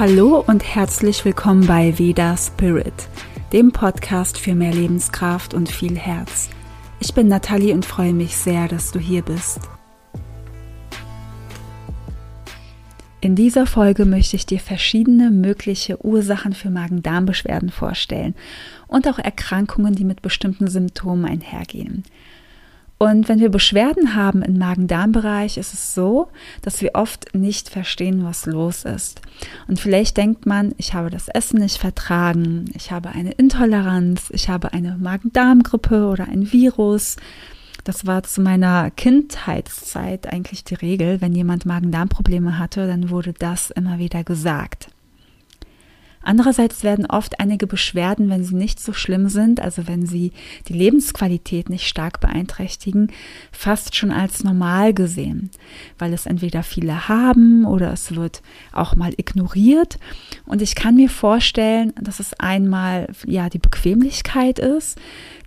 Hallo und herzlich willkommen bei Veda Spirit, dem Podcast für mehr Lebenskraft und viel Herz. Ich bin Nathalie und freue mich sehr, dass du hier bist. In dieser Folge möchte ich dir verschiedene mögliche Ursachen für Magen-Darm-Beschwerden vorstellen und auch Erkrankungen, die mit bestimmten Symptomen einhergehen. Und wenn wir Beschwerden haben im Magen-Darm-Bereich, ist es so, dass wir oft nicht verstehen, was los ist. Und vielleicht denkt man, ich habe das Essen nicht vertragen, ich habe eine Intoleranz, ich habe eine Magen-Darm-Grippe oder ein Virus. Das war zu meiner Kindheitszeit eigentlich die Regel. Wenn jemand Magen-Darm-Probleme hatte, dann wurde das immer wieder gesagt. Andererseits werden oft einige Beschwerden, wenn sie nicht so schlimm sind, also wenn sie die Lebensqualität nicht stark beeinträchtigen, fast schon als normal gesehen, weil es entweder viele haben oder es wird auch mal ignoriert. Und ich kann mir vorstellen, dass es einmal ja die Bequemlichkeit ist,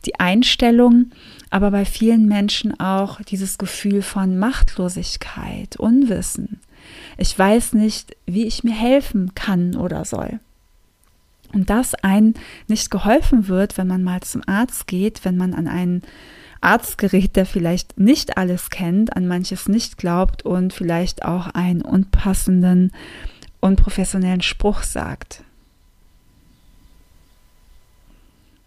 die Einstellung, aber bei vielen Menschen auch dieses Gefühl von Machtlosigkeit, Unwissen. Ich weiß nicht, wie ich mir helfen kann oder soll. Und dass einem nicht geholfen wird, wenn man mal zum Arzt geht, wenn man an einen Arzt gerät, der vielleicht nicht alles kennt, an manches nicht glaubt und vielleicht auch einen unpassenden, unprofessionellen Spruch sagt.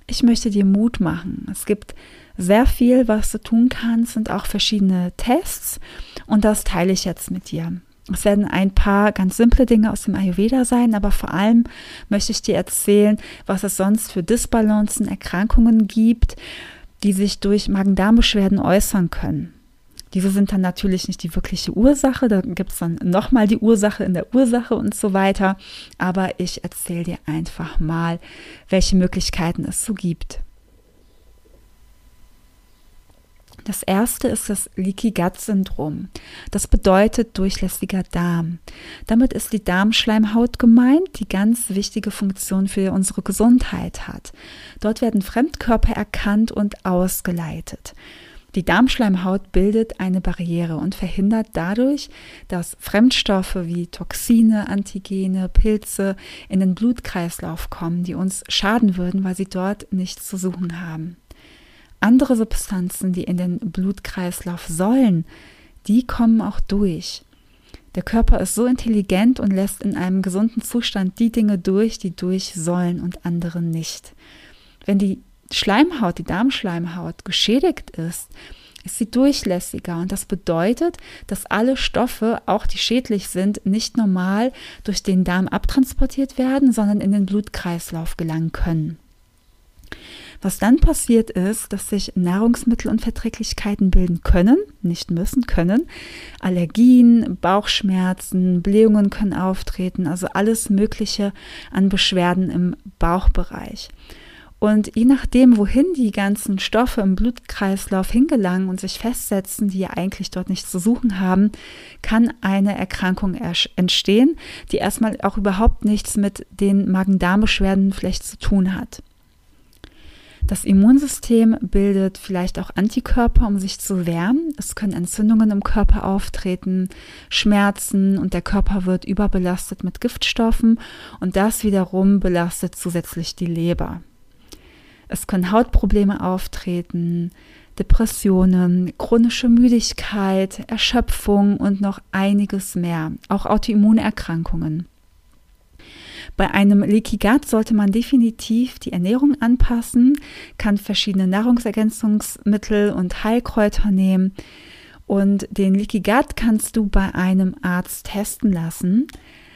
Ich möchte dir Mut machen. Es gibt sehr viel, was du tun kannst und auch verschiedene Tests und das teile ich jetzt mit dir. Es werden ein paar ganz simple Dinge aus dem Ayurveda sein, aber vor allem möchte ich dir erzählen, was es sonst für Disbalancen, Erkrankungen gibt, die sich durch Magen-Darm-Beschwerden äußern können. Diese sind dann natürlich nicht die wirkliche Ursache, da gibt es dann nochmal die Ursache in der Ursache und so weiter, aber ich erzähle dir einfach mal, welche Möglichkeiten es so gibt. Das erste ist das Leaky Gut Syndrom. Das bedeutet durchlässiger Darm. Damit ist die Darmschleimhaut gemeint, die ganz wichtige Funktion für unsere Gesundheit hat. Dort werden Fremdkörper erkannt und ausgeleitet. Die Darmschleimhaut bildet eine Barriere und verhindert dadurch, dass Fremdstoffe wie Toxine, Antigene, Pilze in den Blutkreislauf kommen, die uns schaden würden, weil sie dort nichts zu suchen haben. Andere Substanzen, die in den Blutkreislauf sollen, die kommen auch durch. Der Körper ist so intelligent und lässt in einem gesunden Zustand die Dinge durch, die durch sollen und andere nicht. Wenn die Schleimhaut, die Darmschleimhaut geschädigt ist, ist sie durchlässiger und das bedeutet, dass alle Stoffe, auch die schädlich sind, nicht normal durch den Darm abtransportiert werden, sondern in den Blutkreislauf gelangen können. Was dann passiert ist, dass sich Nahrungsmittelunverträglichkeiten bilden können, nicht müssen können. Allergien, Bauchschmerzen, Blähungen können auftreten, also alles Mögliche an Beschwerden im Bauchbereich. Und je nachdem, wohin die ganzen Stoffe im Blutkreislauf hingelangen und sich festsetzen, die ja eigentlich dort nichts zu suchen haben, kann eine Erkrankung entstehen, die erstmal auch überhaupt nichts mit den Magen-Darm-Beschwerden vielleicht zu tun hat. Das Immunsystem bildet vielleicht auch Antikörper, um sich zu wehren. Es können Entzündungen im Körper auftreten, Schmerzen und der Körper wird überbelastet mit Giftstoffen und das wiederum belastet zusätzlich die Leber. Es können Hautprobleme auftreten, Depressionen, chronische Müdigkeit, Erschöpfung und noch einiges mehr, auch Autoimmunerkrankungen. Bei einem Leaky Gut sollte man definitiv die Ernährung anpassen, kann verschiedene Nahrungsergänzungsmittel und Heilkräuter nehmen. Und den Leaky Gut kannst du bei einem Arzt testen lassen.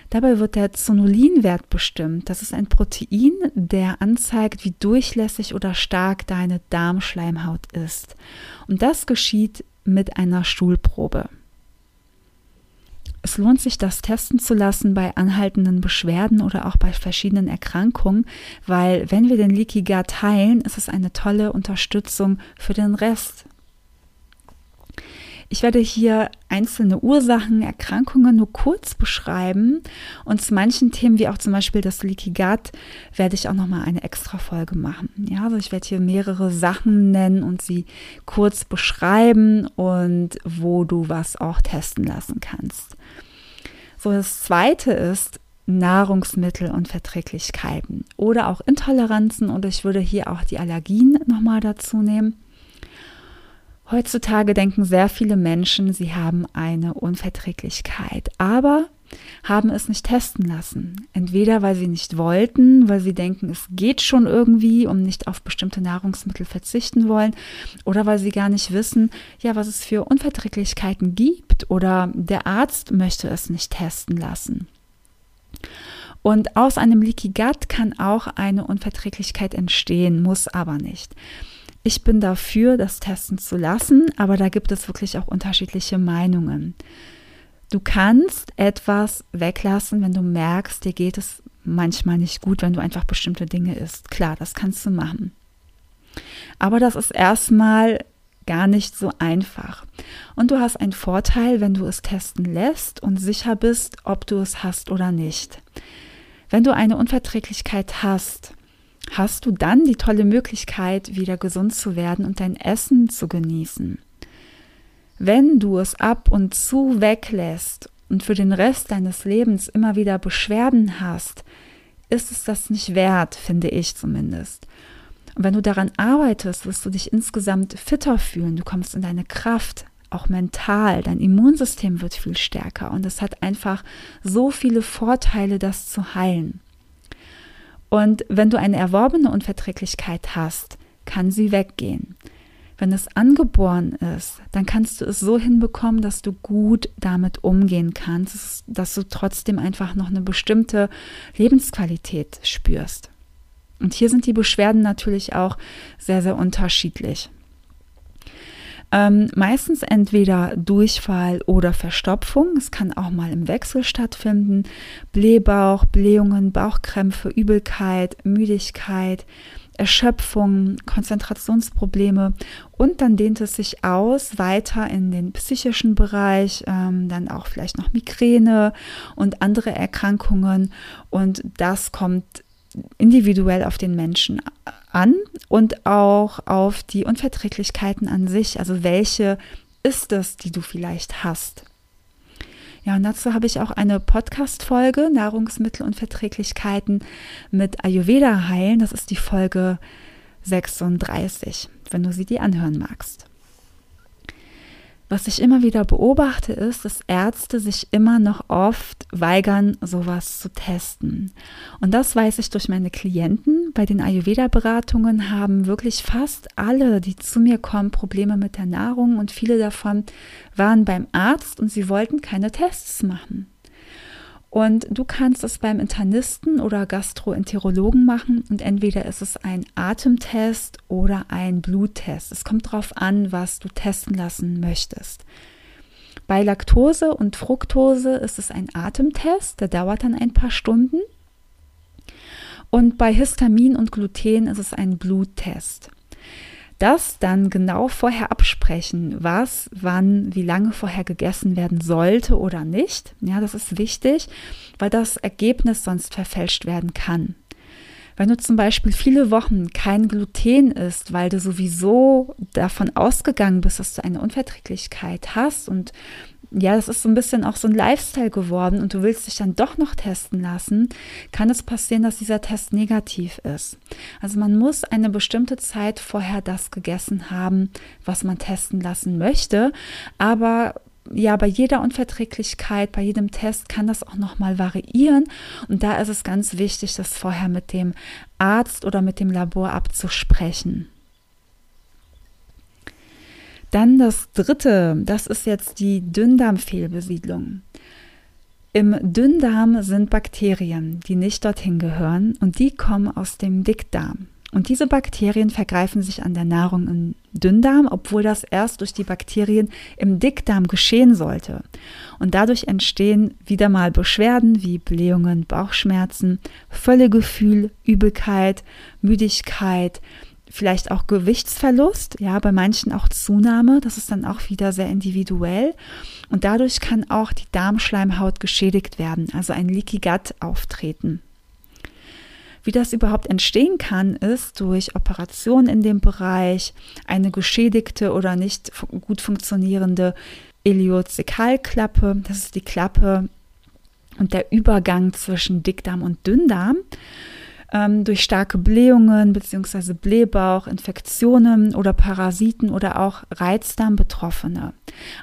Dabei wird der Zonulinwert bestimmt. Das ist ein Protein, der anzeigt, wie durchlässig oder stark deine Darmschleimhaut ist. Und das geschieht mit einer Stuhlprobe. Es lohnt sich, das testen zu lassen bei anhaltenden Beschwerden oder auch bei verschiedenen Erkrankungen, weil wenn wir den Leaky Gut heilen, ist es eine tolle Unterstützung für den Rest. Ich werde hier einzelne Ursachen, Erkrankungen nur kurz beschreiben und zu manchen Themen, wie auch zum Beispiel das Leaky Gut, werde ich auch nochmal eine extra Folge machen. Ja, also ich werde hier mehrere Sachen nennen und sie kurz beschreiben und wo du was auch testen lassen kannst. So, das zweite ist Nahrungsmittelunverträglichkeiten oder auch Intoleranzen und ich würde hier auch die Allergien nochmal dazu nehmen. Heutzutage denken sehr viele Menschen, sie haben eine Unverträglichkeit, aber haben es nicht testen lassen. Entweder weil sie nicht wollten, weil sie denken, es geht schon irgendwie und nicht auf bestimmte Nahrungsmittel verzichten wollen, oder weil sie gar nicht wissen, ja, was es für Unverträglichkeiten gibt oder der Arzt möchte es nicht testen lassen. Und aus einem Leaky Gut kann auch eine Unverträglichkeit entstehen, muss aber nicht. Ich bin dafür, das testen zu lassen, aber da gibt es wirklich auch unterschiedliche Meinungen. Du kannst etwas weglassen, wenn du merkst, dir geht es manchmal nicht gut, wenn du einfach bestimmte Dinge isst. Klar, das kannst du machen. Aber das ist erstmal gar nicht so einfach. Und du hast einen Vorteil, wenn du es testen lässt und sicher bist, ob du es hast oder nicht. Wenn du eine Unverträglichkeit hast, hast du dann die tolle Möglichkeit, wieder gesund zu werden und dein Essen zu genießen. Wenn du es ab und zu weglässt und für den Rest deines Lebens immer wieder Beschwerden hast, ist es das nicht wert, finde ich zumindest. Und wenn du daran arbeitest, wirst du dich insgesamt fitter fühlen, du kommst in deine Kraft, auch mental, dein Immunsystem wird viel stärker und es hat einfach so viele Vorteile, das zu heilen. Und wenn du eine erworbene Unverträglichkeit hast, kann sie weggehen. Wenn es angeboren ist, dann kannst du es so hinbekommen, dass du gut damit umgehen kannst, dass du trotzdem einfach noch eine bestimmte Lebensqualität spürst. Und hier sind die Beschwerden natürlich auch sehr, sehr unterschiedlich. Ähm, meistens entweder Durchfall oder Verstopfung. Es kann auch mal im Wechsel stattfinden. Blähbauch, Blähungen, Bauchkrämpfe, Übelkeit, Müdigkeit, Erschöpfung, Konzentrationsprobleme und dann dehnt es sich aus weiter in den psychischen Bereich, ähm, dann auch vielleicht noch Migräne und andere Erkrankungen und das kommt individuell auf den Menschen an und auch auf die Unverträglichkeiten an sich. Also welche ist es, die du vielleicht hast? Ja, und dazu habe ich auch eine Podcast-Folge, Nahrungsmittelunverträglichkeiten mit Ayurveda heilen. Das ist die Folge 36, wenn du sie dir anhören magst. Was ich immer wieder beobachte, ist, dass Ärzte sich immer noch oft weigern, sowas zu testen. Und das weiß ich durch meine Klienten. Bei den Ayurveda-Beratungen haben wirklich fast alle, die zu mir kommen, Probleme mit der Nahrung und viele davon waren beim Arzt und sie wollten keine Tests machen. Und du kannst es beim Internisten oder Gastroenterologen machen und entweder ist es ein Atemtest oder ein Bluttest. Es kommt darauf an, was du testen lassen möchtest. Bei Laktose und Fructose ist es ein Atemtest, der dauert dann ein paar Stunden. Und bei Histamin und Gluten ist es ein Bluttest das dann genau vorher absprechen, was, wann, wie lange vorher gegessen werden sollte oder nicht. Ja, das ist wichtig, weil das Ergebnis sonst verfälscht werden kann. Wenn du zum Beispiel viele Wochen kein Gluten isst, weil du sowieso davon ausgegangen bist, dass du eine Unverträglichkeit hast und ja, das ist so ein bisschen auch so ein Lifestyle geworden und du willst dich dann doch noch testen lassen, kann es passieren, dass dieser Test negativ ist. Also man muss eine bestimmte Zeit vorher das gegessen haben, was man testen lassen möchte, aber ja, bei jeder Unverträglichkeit, bei jedem Test kann das auch nochmal variieren. Und da ist es ganz wichtig, das vorher mit dem Arzt oder mit dem Labor abzusprechen. Dann das dritte, das ist jetzt die Dünndarmfehlbesiedlung. Im Dünndarm sind Bakterien, die nicht dorthin gehören und die kommen aus dem Dickdarm. Und diese Bakterien vergreifen sich an der Nahrung im Dünndarm, obwohl das erst durch die Bakterien im Dickdarm geschehen sollte. Und dadurch entstehen wieder mal Beschwerden wie Blähungen, Bauchschmerzen, Völlegefühl, Übelkeit, Müdigkeit, vielleicht auch Gewichtsverlust, ja, bei manchen auch Zunahme, das ist dann auch wieder sehr individuell. Und dadurch kann auch die Darmschleimhaut geschädigt werden, also ein Leaky Gut auftreten. Wie das überhaupt entstehen kann, ist durch Operationen in dem Bereich, eine geschädigte oder nicht gut funktionierende Iliozekalklappe, das ist die Klappe und der Übergang zwischen Dickdarm und Dünndarm ähm, durch starke Blähungen bzw. Blähbauch, Infektionen oder Parasiten oder auch Reizdarm-Betroffene.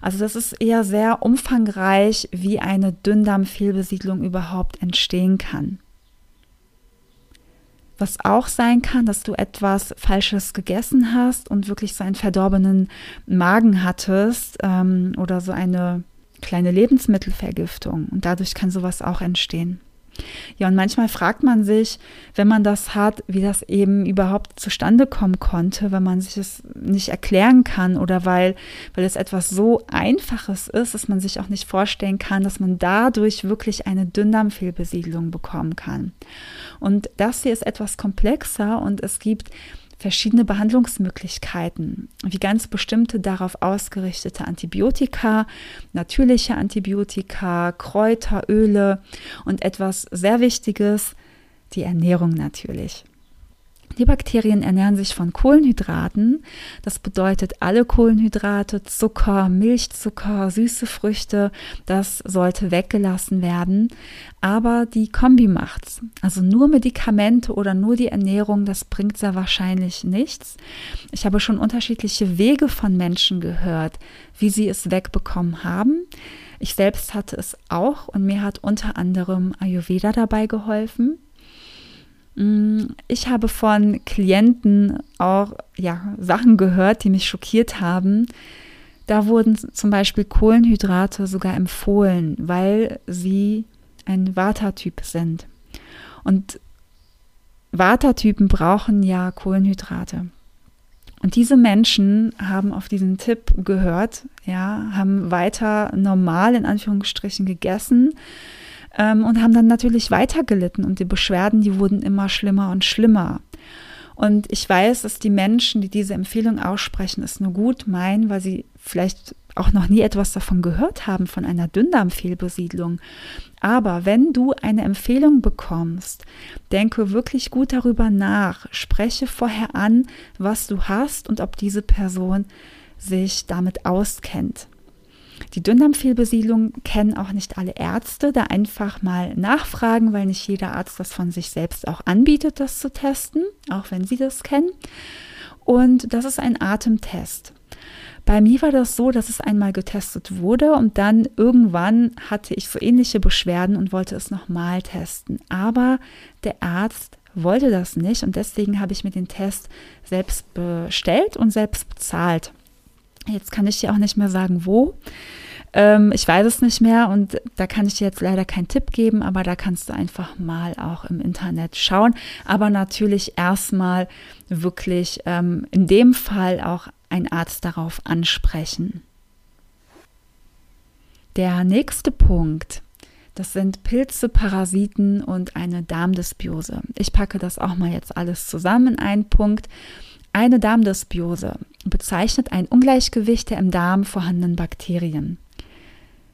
Also das ist eher sehr umfangreich, wie eine Dünndarmfehlbesiedlung überhaupt entstehen kann. Was auch sein kann, dass du etwas Falsches gegessen hast und wirklich so einen verdorbenen Magen hattest ähm, oder so eine kleine Lebensmittelvergiftung. Und dadurch kann sowas auch entstehen. Ja, und manchmal fragt man sich, wenn man das hat, wie das eben überhaupt zustande kommen konnte, wenn man sich es nicht erklären kann oder weil, weil es etwas so Einfaches ist, dass man sich auch nicht vorstellen kann, dass man dadurch wirklich eine Dünndarmfehlbesiedlung bekommen kann. Und das hier ist etwas komplexer und es gibt verschiedene Behandlungsmöglichkeiten, wie ganz bestimmte darauf ausgerichtete Antibiotika, natürliche Antibiotika, Kräuter, Öle und etwas sehr Wichtiges, die Ernährung natürlich. Die Bakterien ernähren sich von Kohlenhydraten. Das bedeutet alle Kohlenhydrate, Zucker, Milchzucker, süße Früchte, das sollte weggelassen werden. Aber die Kombi macht's. Also nur Medikamente oder nur die Ernährung, das bringt sehr wahrscheinlich nichts. Ich habe schon unterschiedliche Wege von Menschen gehört, wie sie es wegbekommen haben. Ich selbst hatte es auch und mir hat unter anderem Ayurveda dabei geholfen. Mm, ich habe von Klienten auch ja, Sachen gehört, die mich schockiert haben. Da wurden zum Beispiel Kohlenhydrate sogar empfohlen, weil sie ein Vata-Typ sind. Und Vata-Typen brauchen ja Kohlenhydrate. Und diese Menschen haben auf diesen Tipp gehört, ja, haben weiter normal in Anführungsstrichen gegessen, ähm, und haben dann natürlich weiter gelitten und die Beschwerden, die wurden immer schlimmer und schlimmer. Und ich weiß, dass die Menschen, die diese Empfehlung aussprechen, es nur gut meinen, weil sie vielleicht auch noch nie etwas davon gehört haben, von einer Dünndarmfehlbesiedlung. Aber wenn du eine Empfehlung bekommst, denke wirklich gut darüber nach, spreche vorher an, was du hast und ob diese Person sich damit auskennt. Die Dünndarmfehlbesiedlung kennen auch nicht alle Ärzte. Da einfach mal nachfragen, weil nicht jeder Arzt das von sich selbst auch anbietet, das zu testen, auch wenn sie das kennen. Und das ist ein Atemtest. Bei mir war das so, dass es einmal getestet wurde und dann irgendwann hatte ich so ähnliche Beschwerden und wollte es nochmal testen. Aber der Arzt wollte das nicht und deswegen habe ich mir den Test selbst bestellt und selbst bezahlt. Jetzt kann ich dir auch nicht mehr sagen, wo. Ähm, ich weiß es nicht mehr und da kann ich dir jetzt leider keinen Tipp geben, aber da kannst du einfach mal auch im Internet schauen. Aber natürlich erstmal wirklich ähm, in dem Fall auch ein Arzt darauf ansprechen. Der nächste Punkt, das sind Pilze, Parasiten und eine Darmdysbiose. Ich packe das auch mal jetzt alles zusammen in einen Punkt. Eine Darmdysbiose bezeichnet ein Ungleichgewicht der im Darm vorhandenen Bakterien.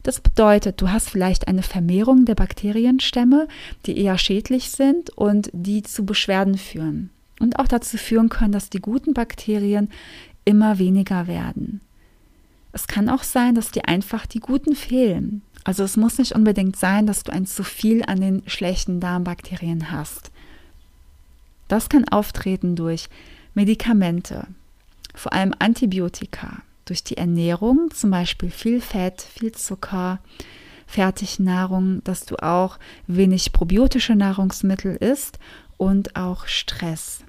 Das bedeutet, du hast vielleicht eine Vermehrung der Bakterienstämme, die eher schädlich sind und die zu Beschwerden führen. Und auch dazu führen können, dass die guten Bakterien immer weniger werden. Es kann auch sein, dass dir einfach die guten fehlen. Also es muss nicht unbedingt sein, dass du ein zu viel an den schlechten Darmbakterien hast. Das kann auftreten durch Medikamente, vor allem Antibiotika, durch die Ernährung, zum Beispiel viel Fett, viel Zucker, Fertignahrung, dass du auch wenig probiotische Nahrungsmittel isst und auch Stress.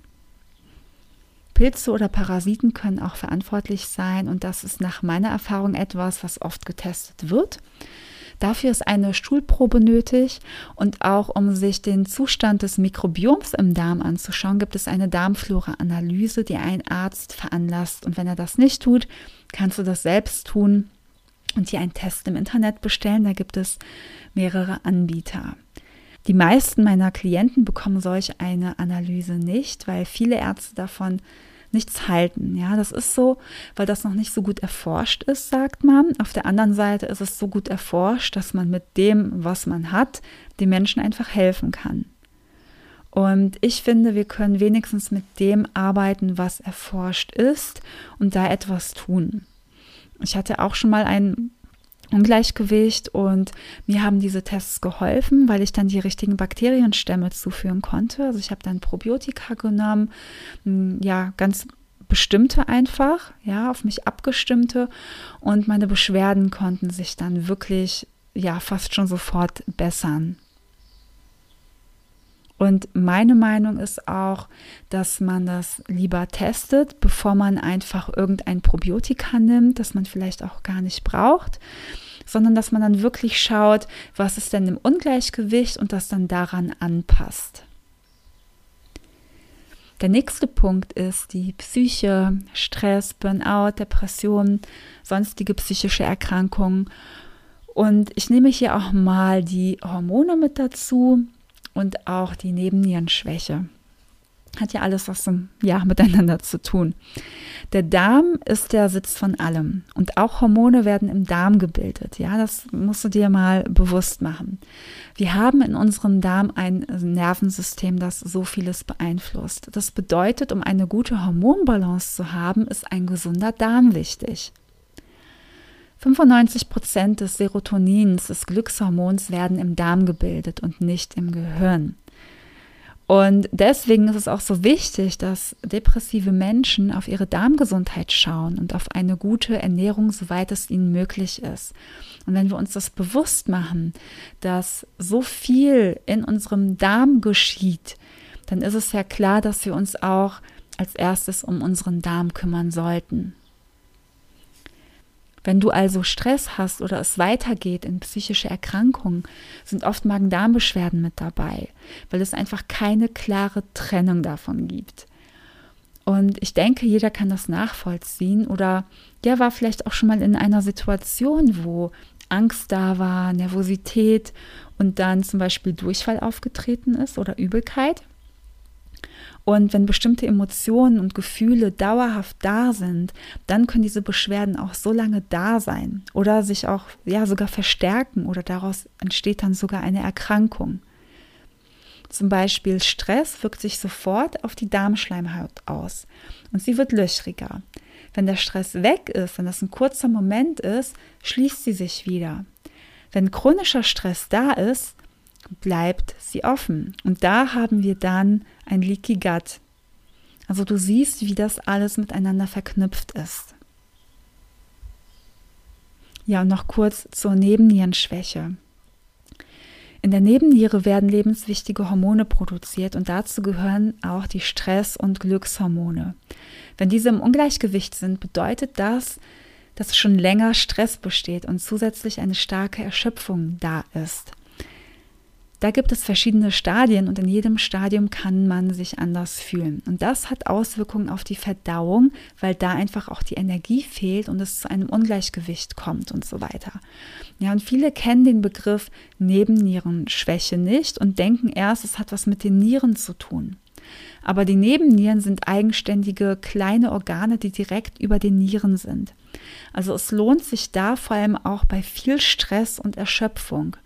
Pilze oder Parasiten können auch verantwortlich sein und das ist nach meiner Erfahrung etwas, was oft getestet wird. Dafür ist eine Stuhlprobe nötig und auch um sich den Zustand des Mikrobioms im Darm anzuschauen, gibt es eine Darmflora-Analyse, die ein Arzt veranlasst. Und wenn er das nicht tut, kannst du das selbst tun und dir einen Test im Internet bestellen. Da gibt es mehrere Anbieter. Die meisten meiner Klienten bekommen solch eine Analyse nicht, weil viele Ärzte davon nichts halten. Ja, das ist so, weil das noch nicht so gut erforscht ist, sagt man. Auf der anderen Seite ist es so gut erforscht, dass man mit dem, was man hat, den Menschen einfach helfen kann. Und ich finde, wir können wenigstens mit dem arbeiten, was erforscht ist und da etwas tun. Ich hatte auch schon mal einen Ungleichgewicht und mir haben diese Tests geholfen, weil ich dann die richtigen Bakterienstämme zuführen konnte. Also ich habe dann Probiotika genommen, ja, ganz bestimmte einfach, ja, auf mich abgestimmte und meine Beschwerden konnten sich dann wirklich, ja, fast schon sofort bessern. Und meine Meinung ist auch, dass man das lieber testet, bevor man einfach irgendein Probiotika nimmt, das man vielleicht auch gar nicht braucht, sondern dass man dann wirklich schaut, was ist denn im Ungleichgewicht und das dann daran anpasst. Der nächste Punkt ist die Psyche, Stress, Burnout, Depression, sonstige psychische Erkrankungen. Und ich nehme hier auch mal die Hormone mit dazu und auch die Nebennierenschwäche. Hat ja alles was ja, miteinander zu tun. Der Darm ist der Sitz von allem und auch Hormone werden im Darm gebildet. Ja, das musst du dir mal bewusst machen. Wir haben in unserem Darm ein Nervensystem, das so vieles beeinflusst. Das bedeutet, um eine gute Hormonbalance zu haben, ist ein gesunder Darm wichtig. 95 Prozent des Serotonins, des Glückshormons, werden im Darm gebildet und nicht im Gehirn. Und deswegen ist es auch so wichtig, dass depressive Menschen auf ihre Darmgesundheit schauen und auf eine gute Ernährung, soweit es ihnen möglich ist. Und wenn wir uns das bewusst machen, dass so viel in unserem Darm geschieht, dann ist es ja klar, dass wir uns auch als erstes um unseren Darm kümmern sollten. Wenn du also Stress hast oder es weitergeht in psychische Erkrankungen, sind oft Magen-Darm-Beschwerden mit dabei, weil es einfach keine klare Trennung davon gibt. Und ich denke, jeder kann das nachvollziehen oder der war vielleicht auch schon mal in einer Situation, wo Angst da war, Nervosität und dann zum Beispiel Durchfall aufgetreten ist oder Übelkeit. Und wenn bestimmte Emotionen und Gefühle dauerhaft da sind, dann können diese Beschwerden auch so lange da sein oder sich auch ja sogar verstärken oder daraus entsteht dann sogar eine Erkrankung. Zum Beispiel Stress wirkt sich sofort auf die Darmschleimhaut aus und sie wird löchriger. Wenn der Stress weg ist, wenn das ein kurzer Moment ist, schließt sie sich wieder. Wenn chronischer Stress da ist, bleibt sie offen. Und da haben wir dann ein Leaky Gut. Also du siehst, wie das alles miteinander verknüpft ist. Ja, und noch kurz zur Nebennierenschwäche. In der Nebenniere werden lebenswichtige Hormone produziert und dazu gehören auch die Stress- und Glückshormone. Wenn diese im Ungleichgewicht sind, bedeutet das, dass schon länger Stress besteht und zusätzlich eine starke Erschöpfung da ist. Da gibt es verschiedene Stadien und in jedem Stadium kann man sich anders fühlen. Und das hat Auswirkungen auf die Verdauung, weil da einfach auch die Energie fehlt und es zu einem Ungleichgewicht kommt und so weiter. Ja, und viele kennen den Begriff Nebennierenschwäche nicht und denken erst, es hat was mit den Nieren zu tun. Aber die Nebennieren sind eigenständige kleine Organe, die direkt über den Nieren sind. Also es lohnt sich da vor allem auch bei viel Stress und Erschöpfung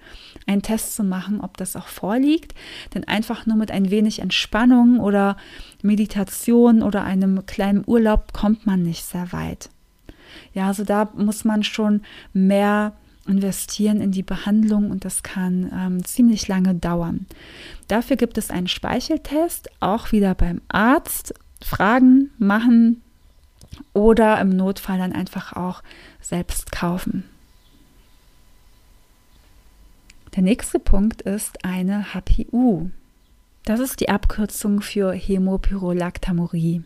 einen Test zu machen, ob das auch vorliegt. Denn einfach nur mit ein wenig Entspannung oder Meditation oder einem kleinen Urlaub kommt man nicht sehr weit. Ja, also da muss man schon mehr investieren in die Behandlung und das kann ähm, ziemlich lange dauern. Dafür gibt es einen Speicheltest, auch wieder beim Arzt. Fragen machen oder im Notfall dann einfach auch selbst kaufen. Der nächste Punkt ist eine HPU. Das ist die Abkürzung für Hämopyrolactamurie.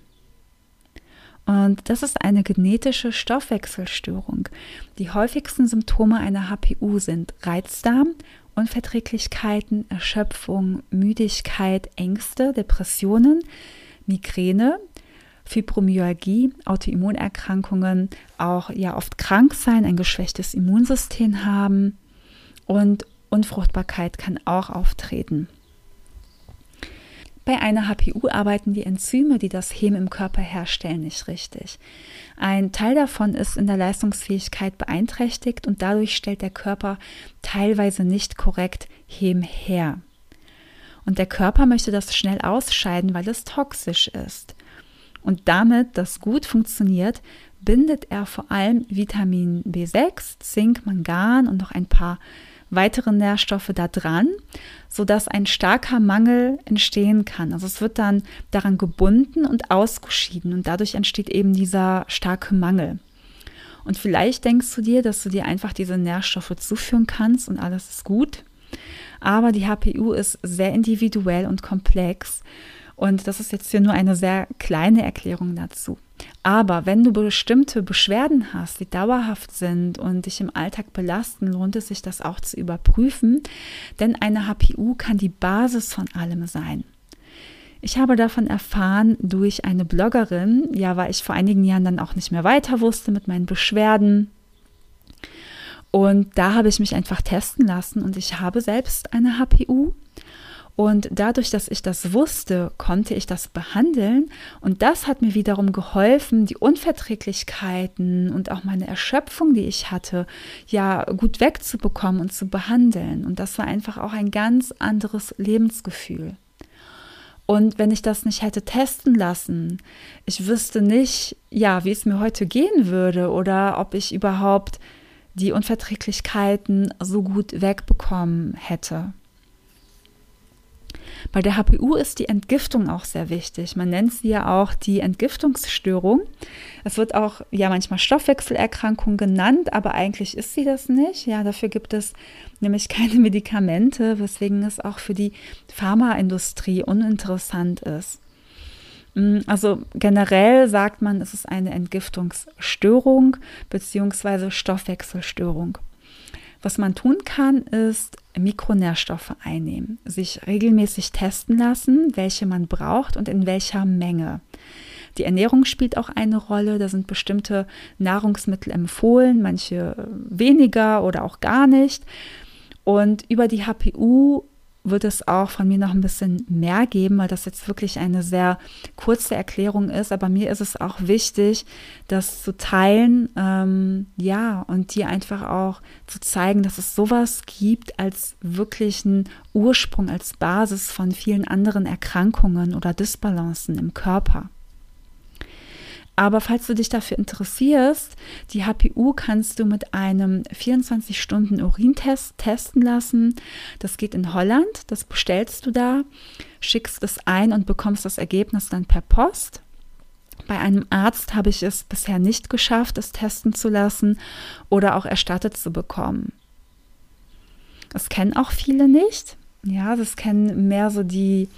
Und das ist eine genetische Stoffwechselstörung. Die häufigsten Symptome einer HPU sind Reizdarm, Unverträglichkeiten, Erschöpfung, Müdigkeit, Ängste, Depressionen, Migräne, Fibromyalgie, Autoimmunerkrankungen, auch ja oft krank sein, ein geschwächtes Immunsystem haben und Unfruchtbarkeit kann auch auftreten. Bei einer HPU arbeiten die Enzyme, die das Hem im Körper herstellen, nicht richtig. Ein Teil davon ist in der Leistungsfähigkeit beeinträchtigt und dadurch stellt der Körper teilweise nicht korrekt Hem her. Und der Körper möchte das schnell ausscheiden, weil es toxisch ist. Und damit das gut funktioniert, bindet er vor allem Vitamin B6, Zink, Mangan und noch ein paar weitere Nährstoffe da dran, sodass ein starker Mangel entstehen kann. Also es wird dann daran gebunden und ausgeschieden und dadurch entsteht eben dieser starke Mangel. Und vielleicht denkst du dir, dass du dir einfach diese Nährstoffe zuführen kannst und alles ist gut. Aber die HPU ist sehr individuell und komplex. Und das ist jetzt hier nur eine sehr kleine Erklärung dazu. Aber wenn du bestimmte Beschwerden hast, die dauerhaft sind und dich im Alltag belasten, lohnt es sich das auch zu überprüfen, denn eine HPU kann die Basis von allem sein. Ich habe davon erfahren durch eine Bloggerin, ja, weil ich vor einigen Jahren dann auch nicht mehr weiter wusste mit meinen Beschwerden. Und da habe ich mich einfach testen lassen und ich habe selbst eine HPU und dadurch, dass ich das wusste, konnte ich das behandeln. Und das hat mir wiederum geholfen, die Unverträglichkeiten und auch meine Erschöpfung, die ich hatte, ja gut wegzubekommen und zu behandeln. Und das war einfach auch ein ganz anderes Lebensgefühl. Und wenn ich das nicht hätte testen lassen, ich wüsste nicht, ja, wie es mir heute gehen würde oder ob ich überhaupt die Unverträglichkeiten so gut wegbekommen hätte. Bei der HPU ist die Entgiftung auch sehr wichtig. Man nennt sie ja auch die Entgiftungsstörung. Es wird auch ja manchmal Stoffwechselerkrankung genannt, aber eigentlich ist sie das nicht. Ja, dafür gibt es nämlich keine Medikamente, weswegen es auch für die Pharmaindustrie uninteressant ist. Mm, also generell sagt man, es ist eine Entgiftungsstörung bzw. Stoffwechselstörung. Was man tun kann, ist Mikronährstoffe einnehmen, sich regelmäßig testen lassen, welche man braucht und in welcher Menge. Die Ernährung spielt auch eine Rolle. Da sind bestimmte Nahrungsmittel empfohlen, manche weniger oder auch gar nicht. Und über die HPU wird es auch von mir noch ein bisschen mehr geben, weil das jetzt wirklich eine sehr kurze Erklärung ist. Aber mir ist es auch wichtig, das zu teilen, ähm, ja, und dir einfach auch zu zeigen, dass es sowas gibt als wirklichen Ursprung, als Basis von vielen anderen Erkrankungen oder Disbalancen im Körper. Aber falls du dich dafür interessierst, die HPU kannst du mit einem 24-Stunden-Urintest testen lassen. Das geht in Holland, das bestellst du da, schickst es ein und bekommst das Ergebnis dann per Post. Bei einem Arzt habe ich es bisher nicht geschafft, es testen zu lassen oder auch erstattet zu bekommen. Das kennen auch viele nicht. Ja, das kennen mehr so die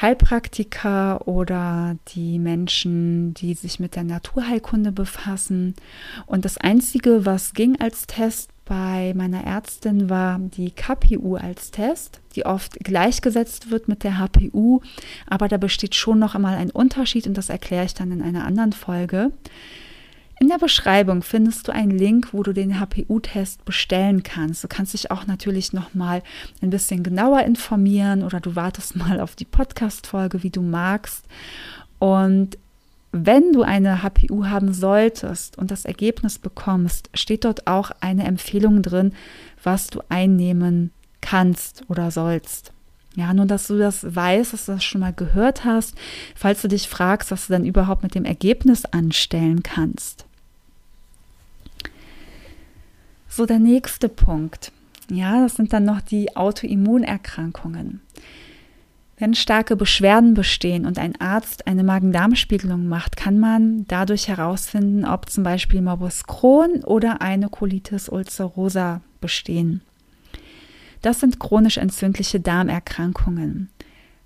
Heilpraktiker oder die Menschen, die sich mit der Naturheilkunde befassen. Und das Einzige, was ging als Test bei meiner Ärztin, war die KPU als Test, die oft gleichgesetzt wird mit der HPU. Aber da besteht schon noch einmal ein Unterschied und das erkläre ich dann in einer anderen Folge. In der Beschreibung findest du einen Link, wo du den HPU-Test bestellen kannst. Du kannst dich auch natürlich noch mal ein bisschen genauer informieren oder du wartest mal auf die Podcast-Folge, wie du magst. Und wenn du eine HPU haben solltest und das Ergebnis bekommst, steht dort auch eine Empfehlung drin, was du einnehmen kannst oder sollst. Ja, nur dass du das weißt, dass du das schon mal gehört hast, falls du dich fragst, was du dann überhaupt mit dem Ergebnis anstellen kannst. So, der nächste Punkt. Ja, das sind dann noch die Autoimmunerkrankungen. Wenn starke Beschwerden bestehen und ein Arzt eine Magen-Darm-Spiegelung macht, kann man dadurch herausfinden, ob zum Beispiel Morbus Crohn oder eine Colitis ulcerosa bestehen. Das sind chronisch entzündliche Darmerkrankungen.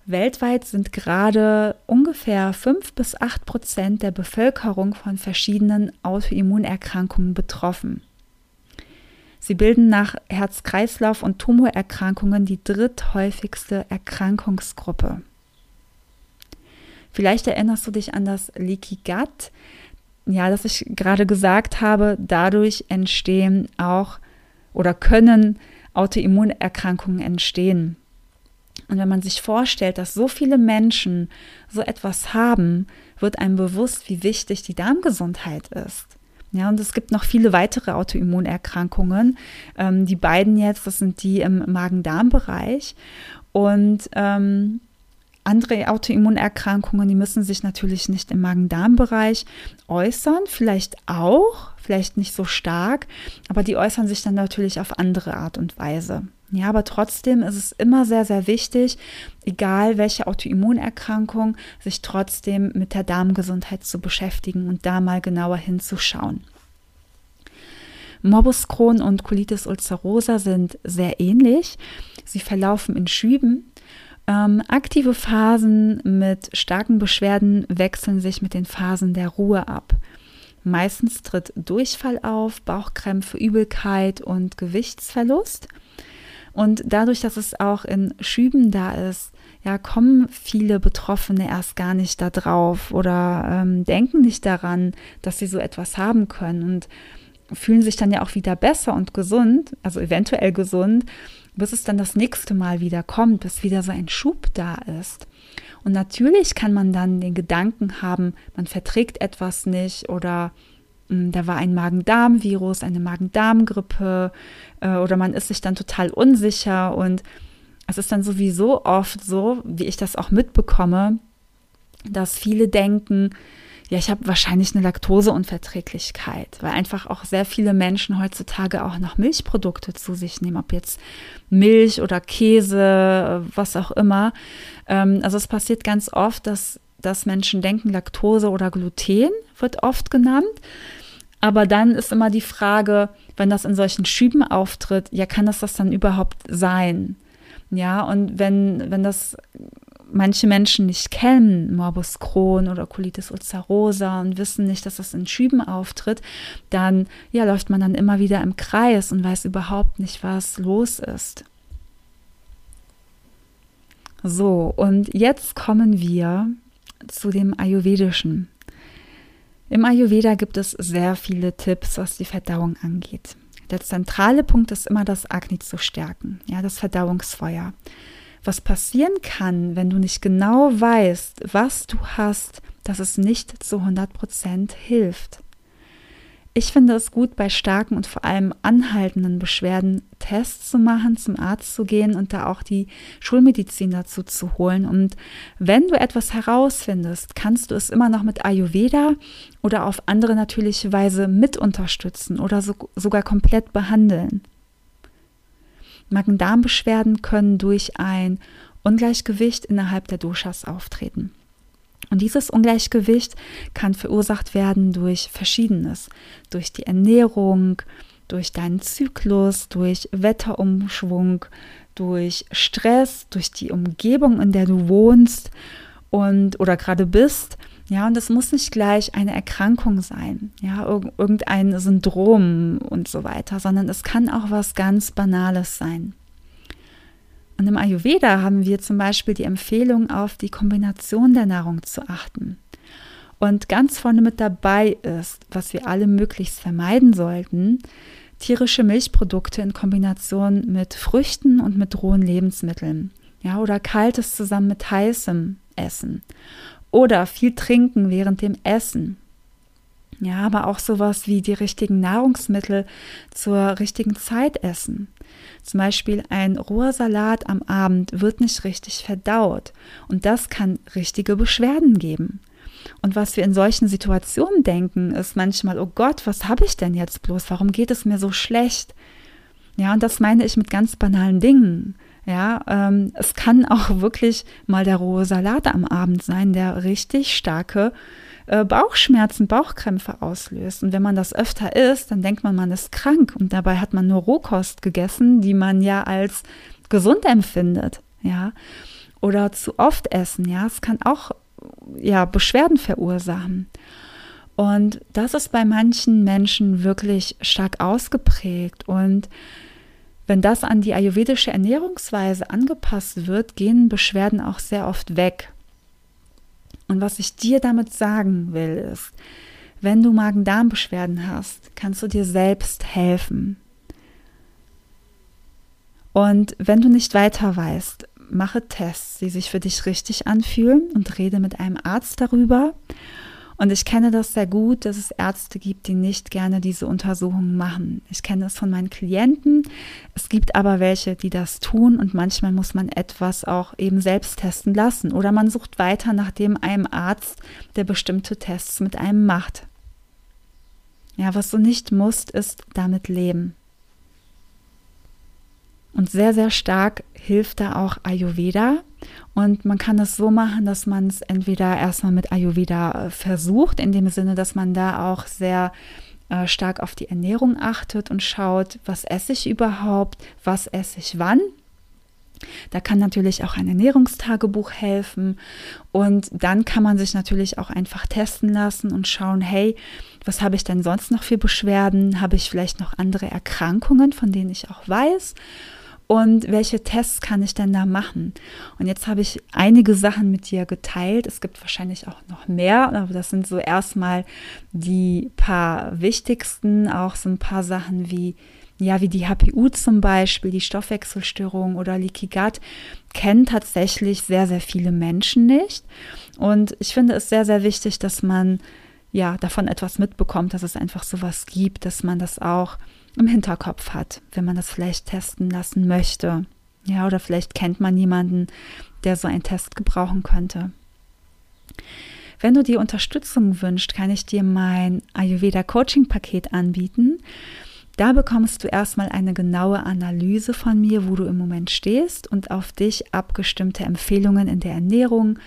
Weltweit sind gerade ungefähr 5 bis 8 Prozent der Bevölkerung von verschiedenen Autoimmunerkrankungen betroffen. Sie bilden nach Herz-Kreislauf- und Tumorerkrankungen die dritthäufigste Erkrankungsgruppe. Vielleicht erinnerst du dich an das Leaky Gut, ja, das ich gerade gesagt habe. Dadurch entstehen auch oder können Autoimmunerkrankungen entstehen. Und wenn man sich vorstellt, dass so viele Menschen so etwas haben, wird einem bewusst, wie wichtig die Darmgesundheit ist. Ja, und es gibt noch viele weitere Autoimmunerkrankungen. Ähm, die beiden jetzt, das sind die im Magen-Darm-Bereich. Und ähm, andere Autoimmunerkrankungen, die müssen sich natürlich nicht im Magen-Darm-Bereich äußern, vielleicht auch, vielleicht nicht so stark, aber die äußern sich dann natürlich auf andere Art und Weise. Ja, aber trotzdem ist es immer sehr, sehr wichtig, egal welche Autoimmunerkrankung, sich trotzdem mit der Darmgesundheit zu beschäftigen und da mal genauer hinzuschauen. Morbus Crohn und Colitis ulcerosa sind sehr ähnlich. Sie verlaufen in Schüben. Ähm, aktive Phasen mit starken Beschwerden wechseln sich mit den Phasen der Ruhe ab. Meistens tritt Durchfall auf, Bauchkrämpfe, Übelkeit und Gewichtsverlust. Und dadurch, dass es auch in Schüben da ist, ja, kommen viele Betroffene erst gar nicht da drauf oder ähm, denken nicht daran, dass sie so etwas haben können. Und fühlen sich dann ja auch wieder besser und gesund, also eventuell gesund, bis es dann das nächste Mal wieder kommt, bis wieder so ein Schub da ist. Und natürlich kann man dann den Gedanken haben, man verträgt etwas nicht oder da war ein Magen-Darm-Virus, eine Magen-Darm-Grippe äh, oder man ist sich dann total unsicher und es ist dann sowieso oft so, wie ich das auch mitbekomme, dass viele denken, ja, ich habe wahrscheinlich eine Laktoseunverträglichkeit, weil einfach auch sehr viele Menschen heutzutage auch noch Milchprodukte zu sich nehmen, ob jetzt Milch oder Käse, was auch immer. Ähm, also es passiert ganz oft, dass, dass Menschen denken, Laktose oder Gluten wird oft genannt. Aber dann ist immer die Frage, wenn das in solchen Schüben auftritt, ja, kann das das dann überhaupt sein? Ja, und wenn, wenn das manche Menschen nicht kennen, Morbus Crohn oder Colitis ulcerosa und wissen nicht, dass das in Schüben auftritt, dann ja, läuft man dann immer wieder im Kreis und weiß überhaupt nicht, was los ist. So, und jetzt kommen wir zu dem Ayurvedischen. Im Ayurveda gibt es sehr viele Tipps, was die Verdauung angeht. Der zentrale Punkt ist immer das Agni zu stärken, ja, das Verdauungsfeuer was passieren kann, wenn du nicht genau weißt, was du hast, dass es nicht zu 100 Prozent hilft. Ich finde es gut, bei starken und vor allem anhaltenden Beschwerden Tests zu machen, zum Arzt zu gehen und da auch die Schulmedizin dazu zu holen. Und wenn du etwas herausfindest, kannst du es immer noch mit Ayurveda oder auf andere natürliche Weise mit unterstützen oder so, sogar komplett behandeln. Magen-Darm-Beschwerden können durch ein Ungleichgewicht innerhalb der Doshas auftreten. Und dieses Ungleichgewicht kann verursacht werden durch Verschiedenes, durch die Ernährung, durch deinen Zyklus, durch Wetterumschwung, durch Stress, durch die Umgebung, in der du wohnst und oder gerade bist ja, und das muss nicht gleich eine Erkrankung sein, ja, irgendein Syndrom und so weiter, sondern es kann auch was ganz Banales sein. Und im Ayurveda haben wir zum Beispiel die Empfehlung, auf die Kombination der Nahrung zu achten. Und ganz vorne mit dabei ist, was wir alle möglichst vermeiden sollten, tierische Milchprodukte in Kombination mit Früchten und mit rohen Lebensmitteln. Ja, oder kaltes zusammen mit heißem Essen. Oder viel trinken während dem Essen. Ja, aber auch sowas wie die richtigen Nahrungsmittel zur richtigen Zeit essen. Zum Beispiel ein roher Salat am Abend wird nicht richtig verdaut und das kann richtige Beschwerden geben. Und was wir in solchen Situationen denken, ist manchmal, oh Gott, was habe ich denn jetzt bloß? Warum geht es mir so schlecht? Ja, und das meine ich mit ganz banalen Dingen. Ja, ähm, es kann auch wirklich mal der rohe Salat am Abend sein, der richtig starke äh, Bauchschmerzen, Bauchkrämpfe auslöst. Und wenn man das öfter isst, dann denkt man, man ist krank. Und dabei hat man nur Rohkost gegessen, die man ja als gesund empfindet. Ja, oder zu oft essen. Ja, es kann auch ja Beschwerden verursachen. Und das ist bei manchen Menschen wirklich stark ausgeprägt und wenn das an die ayurvedische Ernährungsweise angepasst wird, gehen Beschwerden auch sehr oft weg. Und was ich dir damit sagen will, ist, wenn du Magen-Darm-Beschwerden hast, kannst du dir selbst helfen. Und wenn du nicht weiter weißt, mache Tests, die sich für dich richtig anfühlen und rede mit einem Arzt darüber. Und ich kenne das sehr gut, dass es Ärzte gibt, die nicht gerne diese Untersuchungen machen. Ich kenne es von meinen Klienten. Es gibt aber welche, die das tun und manchmal muss man etwas auch eben selbst testen lassen oder man sucht weiter nach dem einem Arzt, der bestimmte Tests mit einem macht. Ja, was du nicht musst, ist damit leben. Und sehr, sehr stark hilft da auch Ayurveda. Und man kann es so machen, dass man es entweder erstmal mit Ayurveda äh, versucht, in dem Sinne, dass man da auch sehr äh, stark auf die Ernährung achtet und schaut, was esse ich überhaupt, was esse ich wann. Da kann natürlich auch ein Ernährungstagebuch helfen und dann kann man sich natürlich auch einfach testen lassen und schauen, hey, was habe ich denn sonst noch für Beschwerden? Habe ich vielleicht noch andere Erkrankungen, von denen ich auch weiß? Und welche Tests kann ich denn da machen? Und jetzt habe ich einige Sachen mit dir geteilt. Es gibt wahrscheinlich auch noch mehr, aber das sind so erstmal die paar wichtigsten, auch so ein paar Sachen wie ja, wie die HPU zum Beispiel, die Stoffwechselstörung oder Leaky Gut, kennen tatsächlich sehr, sehr viele Menschen nicht. Und ich finde es sehr, sehr wichtig, dass man ja davon etwas mitbekommt, dass es einfach sowas gibt, dass man das auch im Hinterkopf hat, wenn man das vielleicht testen lassen möchte. Ja, oder vielleicht kennt man jemanden, der so einen Test gebrauchen könnte. Wenn du dir Unterstützung wünschst, kann ich dir mein Ayurveda Coaching Paket anbieten. Da bekommst du erstmal eine genaue Analyse von mir, wo du im Moment stehst und auf dich abgestimmte Empfehlungen in der Ernährung,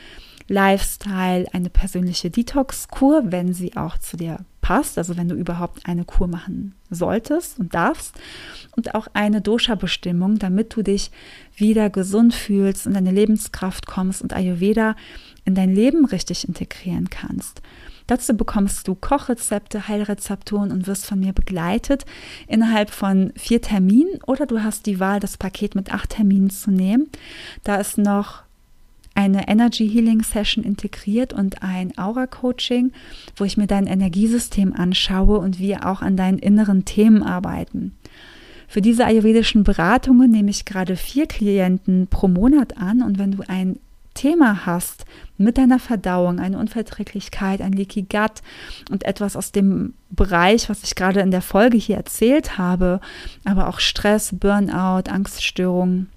Lifestyle, eine persönliche Detox-Kur, wenn sie auch zu dir passt, also wenn du überhaupt eine Kur machen solltest und darfst, und auch eine Dosha-Bestimmung, damit du dich wieder gesund fühlst und deine Lebenskraft kommst und Ayurveda in dein Leben richtig integrieren kannst. Dazu bekommst du Kochrezepte, Heilrezepturen und wirst von mir begleitet innerhalb von vier Terminen oder du hast die Wahl, das Paket mit acht Terminen zu nehmen. Da ist noch eine Energy Healing Session integriert und ein Aura Coaching, wo ich mir dein Energiesystem anschaue und wir auch an deinen inneren Themen arbeiten. Für diese ayurvedischen Beratungen nehme ich gerade vier Klienten pro Monat an und wenn du ein Thema hast mit deiner Verdauung, eine Unverträglichkeit, ein Leaky Gut und etwas aus dem Bereich, was ich gerade in der Folge hier erzählt habe, aber auch Stress, Burnout, Angststörungen,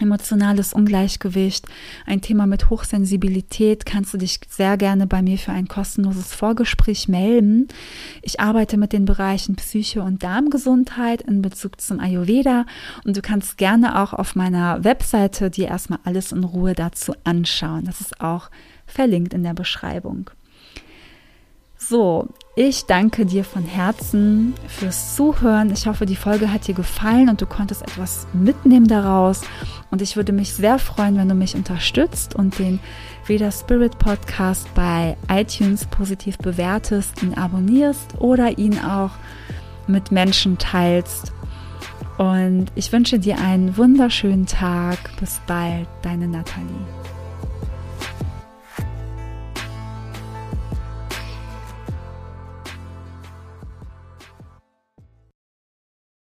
emotionales Ungleichgewicht, ein Thema mit Hochsensibilität, kannst du dich sehr gerne bei mir für ein kostenloses Vorgespräch melden. Ich arbeite mit den Bereichen Psyche und Darmgesundheit in Bezug zum Ayurveda und du kannst gerne auch auf meiner Webseite dir erstmal alles in Ruhe dazu anschauen. Das ist auch verlinkt in der Beschreibung. So, ich danke dir von Herzen fürs Zuhören. Ich hoffe, die Folge hat dir gefallen und du konntest etwas mitnehmen daraus. Und ich würde mich sehr freuen, wenn du mich unterstützt und den Veda Spirit Podcast bei iTunes positiv bewertest, ihn abonnierst oder ihn auch mit Menschen teilst. Und ich wünsche dir einen wunderschönen Tag. Bis bald, deine Nathalie.